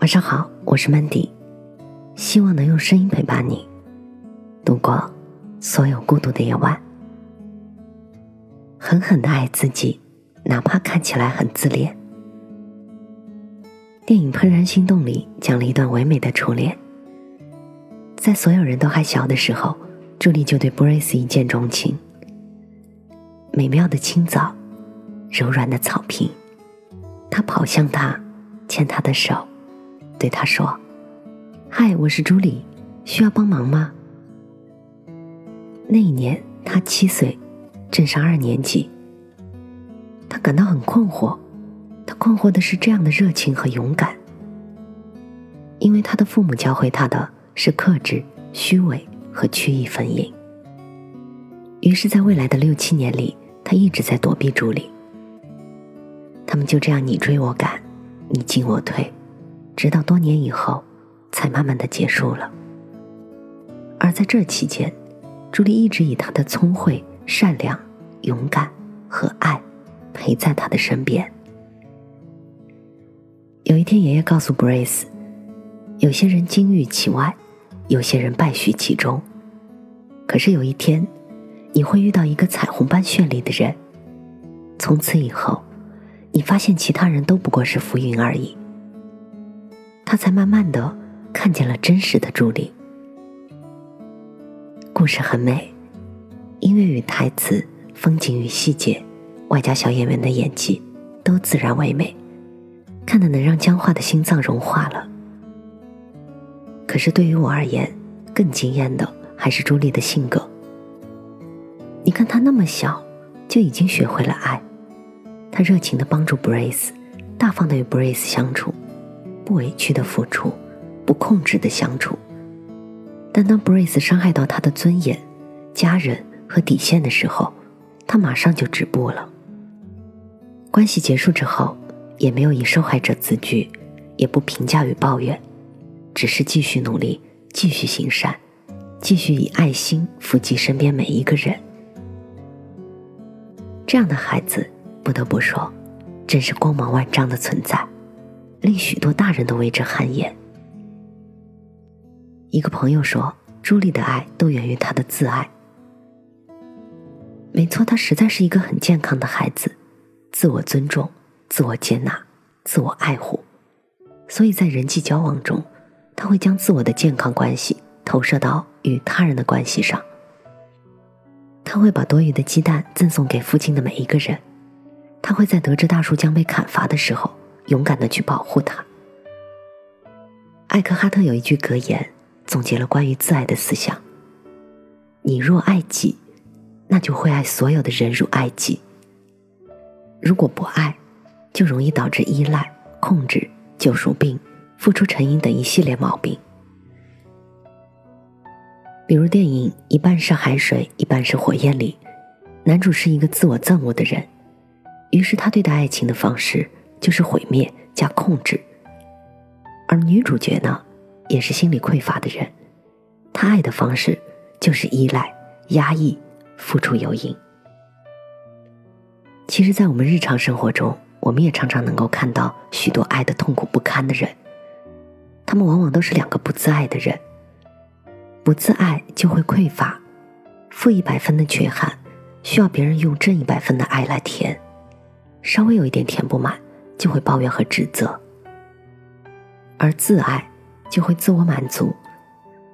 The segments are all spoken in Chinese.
晚上好，我是 Mandy，希望能用声音陪伴你度过所有孤独的夜晚。狠狠的爱自己，哪怕看起来很自恋。电影《怦然心动》里讲了一段唯美的初恋，在所有人都还小的时候，朱莉就对 Brace 一见钟情。美妙的清早，柔软的草坪，她跑向他，牵他的手。对他说：“嗨，我是朱莉，需要帮忙吗？”那一年他七岁，正上二年级。他感到很困惑，他困惑的是这样的热情和勇敢，因为他的父母教会他的是克制、虚伪和曲意分明。于是，在未来的六七年里，他一直在躲避朱莉。他们就这样你追我赶，你进我退。直到多年以后，才慢慢的结束了。而在这期间，朱莉一直以她的聪慧、善良、勇敢和爱，陪在他的身边。有一天，爷爷告诉 Brace，有些人金玉其外，有些人败絮其中。可是有一天，你会遇到一个彩虹般绚丽的人。从此以后，你发现其他人都不过是浮云而已。他才慢慢的看见了真实的朱莉。故事很美，音乐与台词、风景与细节，外加小演员的演技，都自然唯美，看的能让僵化的心脏融化了。可是对于我而言，更惊艳的还是朱莉的性格。你看她那么小，就已经学会了爱，她热情的帮助 Brace，大方的与 Brace 相处。不委屈的付出，不控制的相处。但当 Brace 伤害到他的尊严、家人和底线的时候，他马上就止步了。关系结束之后，也没有以受害者自居，也不评价与抱怨，只是继续努力，继续行善，继续以爱心抚及身边每一个人。这样的孩子，不得不说，真是光芒万丈的存在。令许多大人都为之汗颜。一个朋友说：“朱莉的爱都源于她的自爱。”没错，她实在是一个很健康的孩子，自我尊重、自我接纳、自我爱护，所以在人际交往中，他会将自我的健康关系投射到与他人的关系上。他会把多余的鸡蛋赠送给附近的每一个人。他会在得知大树将被砍伐的时候。勇敢的去保护他。艾克哈特有一句格言，总结了关于自爱的思想：你若爱己，那就会爱所有的人如爱己；如果不爱，就容易导致依赖、控制、救赎病、付出成瘾等一系列毛病。比如电影《一半是海水，一半是火焰》里，男主是一个自我憎恶的人，于是他对待爱情的方式。就是毁灭加控制，而女主角呢，也是心理匮乏的人，她爱的方式就是依赖、压抑、付出有瘾。其实，在我们日常生活中，我们也常常能够看到许多爱的痛苦不堪的人，他们往往都是两个不自爱的人。不自爱就会匮乏，负一百分的缺憾，需要别人用正一百分的爱来填，稍微有一点填不满。就会抱怨和指责，而自爱就会自我满足，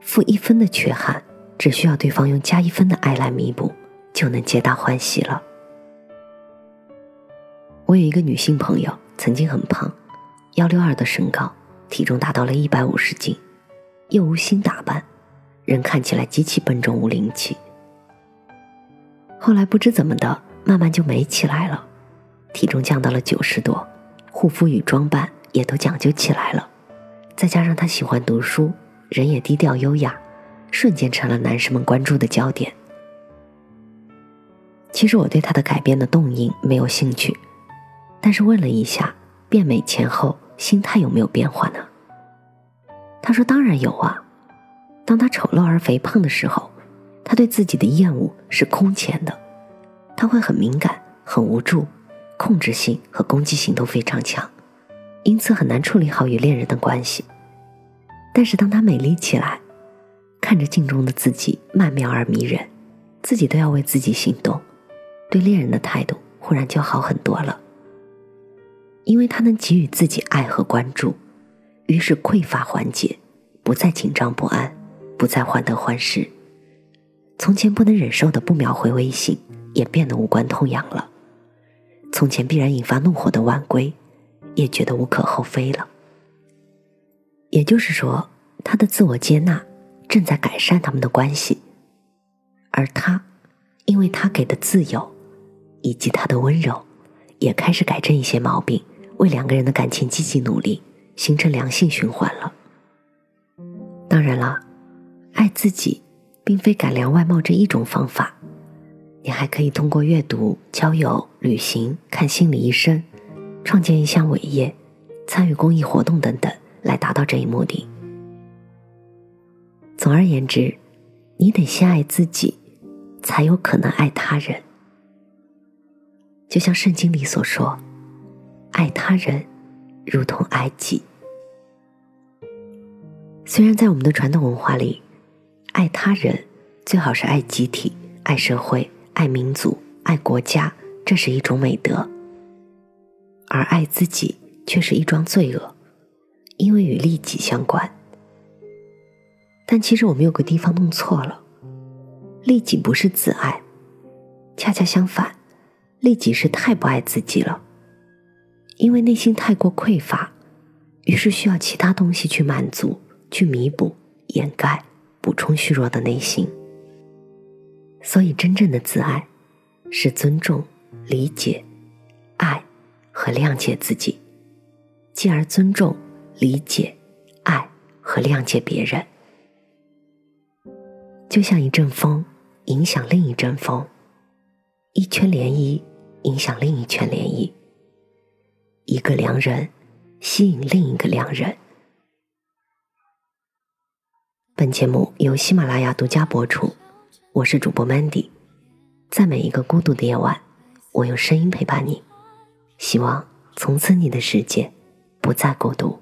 负一分的缺憾，只需要对方用加一分的爱来弥补，就能皆大欢喜了。我有一个女性朋友，曾经很胖，幺六二的身高，体重达到了一百五十斤，又无心打扮，人看起来极其笨重无灵气。后来不知怎么的，慢慢就美起来了，体重降到了九十多。护肤与装扮也都讲究起来了，再加上他喜欢读书，人也低调优雅，瞬间成了男士们关注的焦点。其实我对他的改变的动因没有兴趣，但是问了一下，变美前后心态有没有变化呢？他说：“当然有啊。当他丑陋而肥胖的时候，他对自己的厌恶是空前的，他会很敏感，很无助。”控制性和攻击性都非常强，因此很难处理好与恋人的关系。但是当她美丽起来，看着镜中的自己曼妙而迷人，自己都要为自己心动，对恋人的态度忽然就好很多了。因为她能给予自己爱和关注，于是匮乏缓解，不再紧张不安，不再患得患失。从前不能忍受的不秒回微信，也变得无关痛痒了；从前必然引发怒火的晚归，也觉得无可厚非了。也就是说，他的自我接纳正在改善他们的关系，而他，因为他给的自由，以及他的温柔，也开始改正一些毛病，为两个人的感情积极努力，形成良性循环了。当然了，爱自己，并非改良外貌这一种方法，你还可以通过阅读、交友、旅行、看心理医生、创建一项伟业、参与公益活动等等。来达到这一目的。总而言之，你得先爱自己，才有可能爱他人。就像圣经里所说：“爱他人，如同爱己。”虽然在我们的传统文化里，爱他人最好是爱集体、爱社会、爱民族、爱国家，这是一种美德；而爱自己却是一桩罪恶。因为与利己相关，但其实我们有个地方弄错了，利己不是自爱，恰恰相反，利己是太不爱自己了，因为内心太过匮乏，于是需要其他东西去满足、去弥补、掩盖、补充虚弱的内心。所以，真正的自爱是尊重、理解、爱和谅解自己，继而尊重。理解、爱和谅解别人，就像一阵风影响另一阵风，一圈涟漪影响另一圈涟漪，一个良人吸引另一个良人。本节目由喜马拉雅独家播出，我是主播 Mandy，在每一个孤独的夜晚，我用声音陪伴你，希望从此你的世界不再孤独。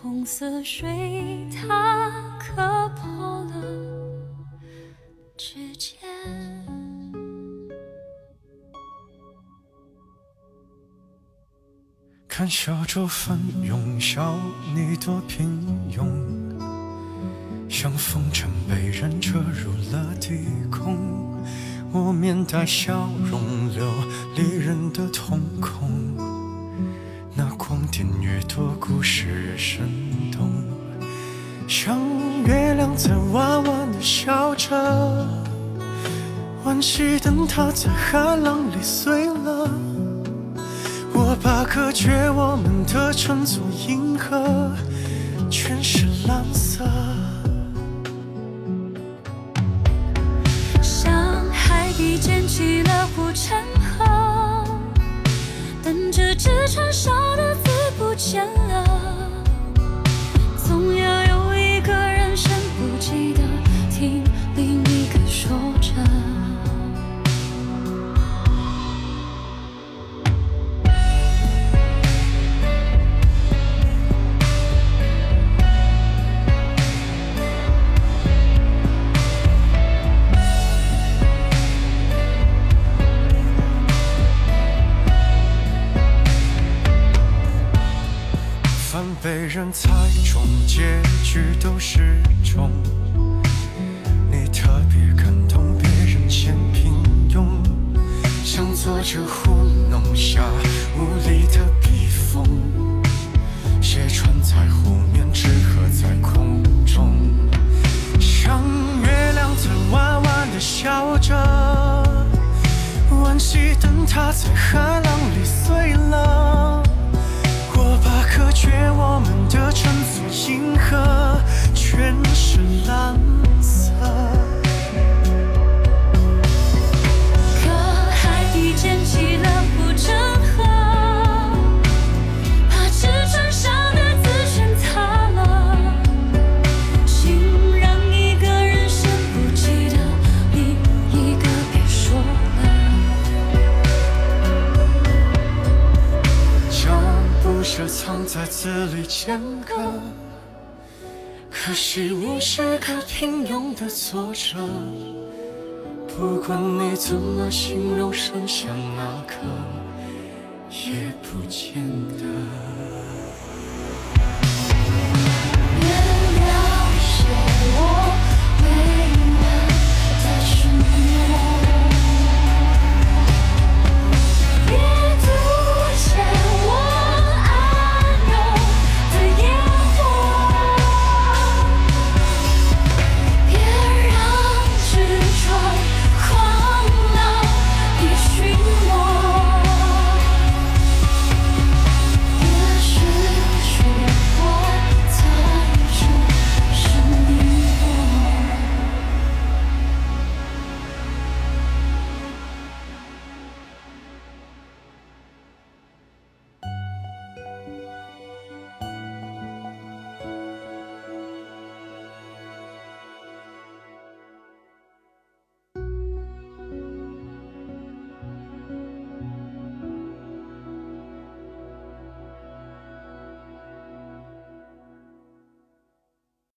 红色水塔磕破了指尖，看小舟翻涌，笑你多平庸，像风筝被人扯入了低空，我面带笑容，流离人的瞳孔。那光点越多，故事越生动。像月亮在弯弯的笑着，惋惜灯塔在海浪里碎了。把隔绝我们的称作银河，全是蓝色。像海底捡起了护城河，等着人猜中结局都是中，你特别感动别人嫌平庸，像作者糊弄下无力的笔锋，写穿在湖面，纸鹤在空中，像月亮在弯弯的笑着，惋惜灯塔在海浪里碎了。隔绝我们的沉浮字里间隔。可惜你是个平庸的作者，不管你怎么形容剩下那刻，也不见得。